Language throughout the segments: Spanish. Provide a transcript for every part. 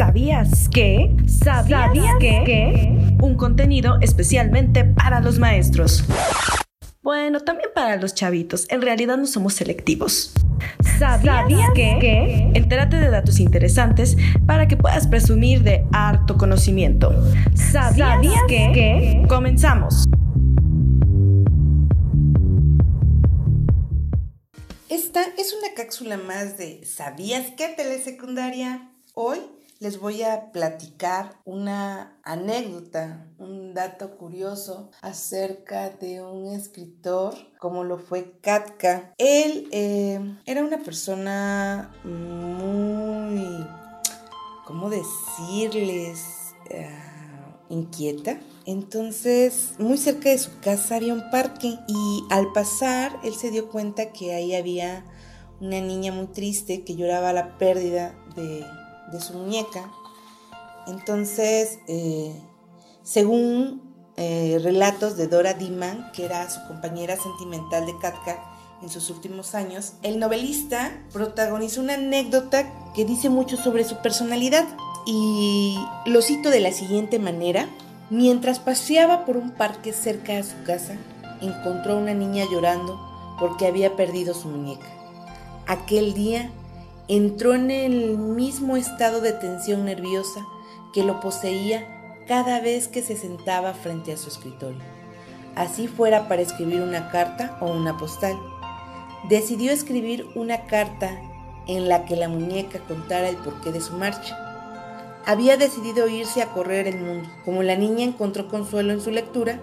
¿Sabías que? ¿Sabías, que? Un contenido especialmente para los maestros. Bueno, también para los chavitos. En realidad no somos selectivos. ¿Sabías, que? Entérate de datos interesantes para que puedas presumir de harto conocimiento. ¿Sabías, que? Comenzamos. Esta es una cápsula más de ¿Sabías qué telesecundaria? Hoy les voy a platicar una anécdota, un dato curioso acerca de un escritor como lo fue Katka. Él eh, era una persona muy, ¿cómo decirles? Ah, inquieta. Entonces, muy cerca de su casa había un parque y al pasar él se dio cuenta que ahí había una niña muy triste que lloraba la pérdida de de su muñeca. Entonces, eh, según eh, relatos de Dora Diman, que era su compañera sentimental de Katka en sus últimos años, el novelista protagonizó una anécdota que dice mucho sobre su personalidad y lo cito de la siguiente manera. Mientras paseaba por un parque cerca de su casa, encontró a una niña llorando porque había perdido su muñeca. Aquel día entró en el mismo estado de tensión nerviosa que lo poseía cada vez que se sentaba frente a su escritorio, así fuera para escribir una carta o una postal. Decidió escribir una carta en la que la muñeca contara el porqué de su marcha. Había decidido irse a correr el mundo. Como la niña encontró consuelo en su lectura,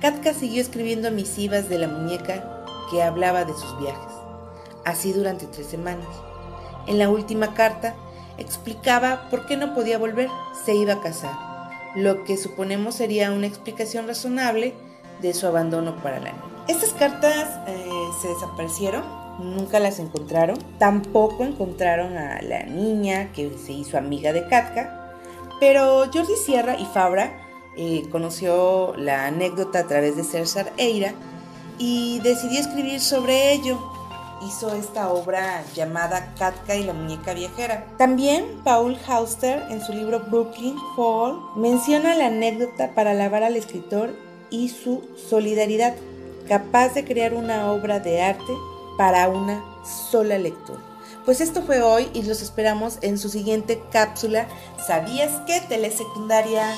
Katka siguió escribiendo misivas de la muñeca que hablaba de sus viajes, así durante tres semanas. En la última carta explicaba por qué no podía volver, se iba a casar, lo que suponemos sería una explicación razonable de su abandono para la niña. Estas cartas eh, se desaparecieron, nunca las encontraron, tampoco encontraron a la niña que se hizo amiga de Katka, pero Jordi Sierra y Fabra eh, conoció la anécdota a través de César Eira y decidió escribir sobre ello hizo esta obra llamada Katka y la muñeca viajera. También Paul Hauster en su libro Brooklyn Fall menciona la anécdota para alabar al escritor y su solidaridad, capaz de crear una obra de arte para una sola lectura. Pues esto fue hoy y los esperamos en su siguiente cápsula. ¿Sabías que telesecundaria?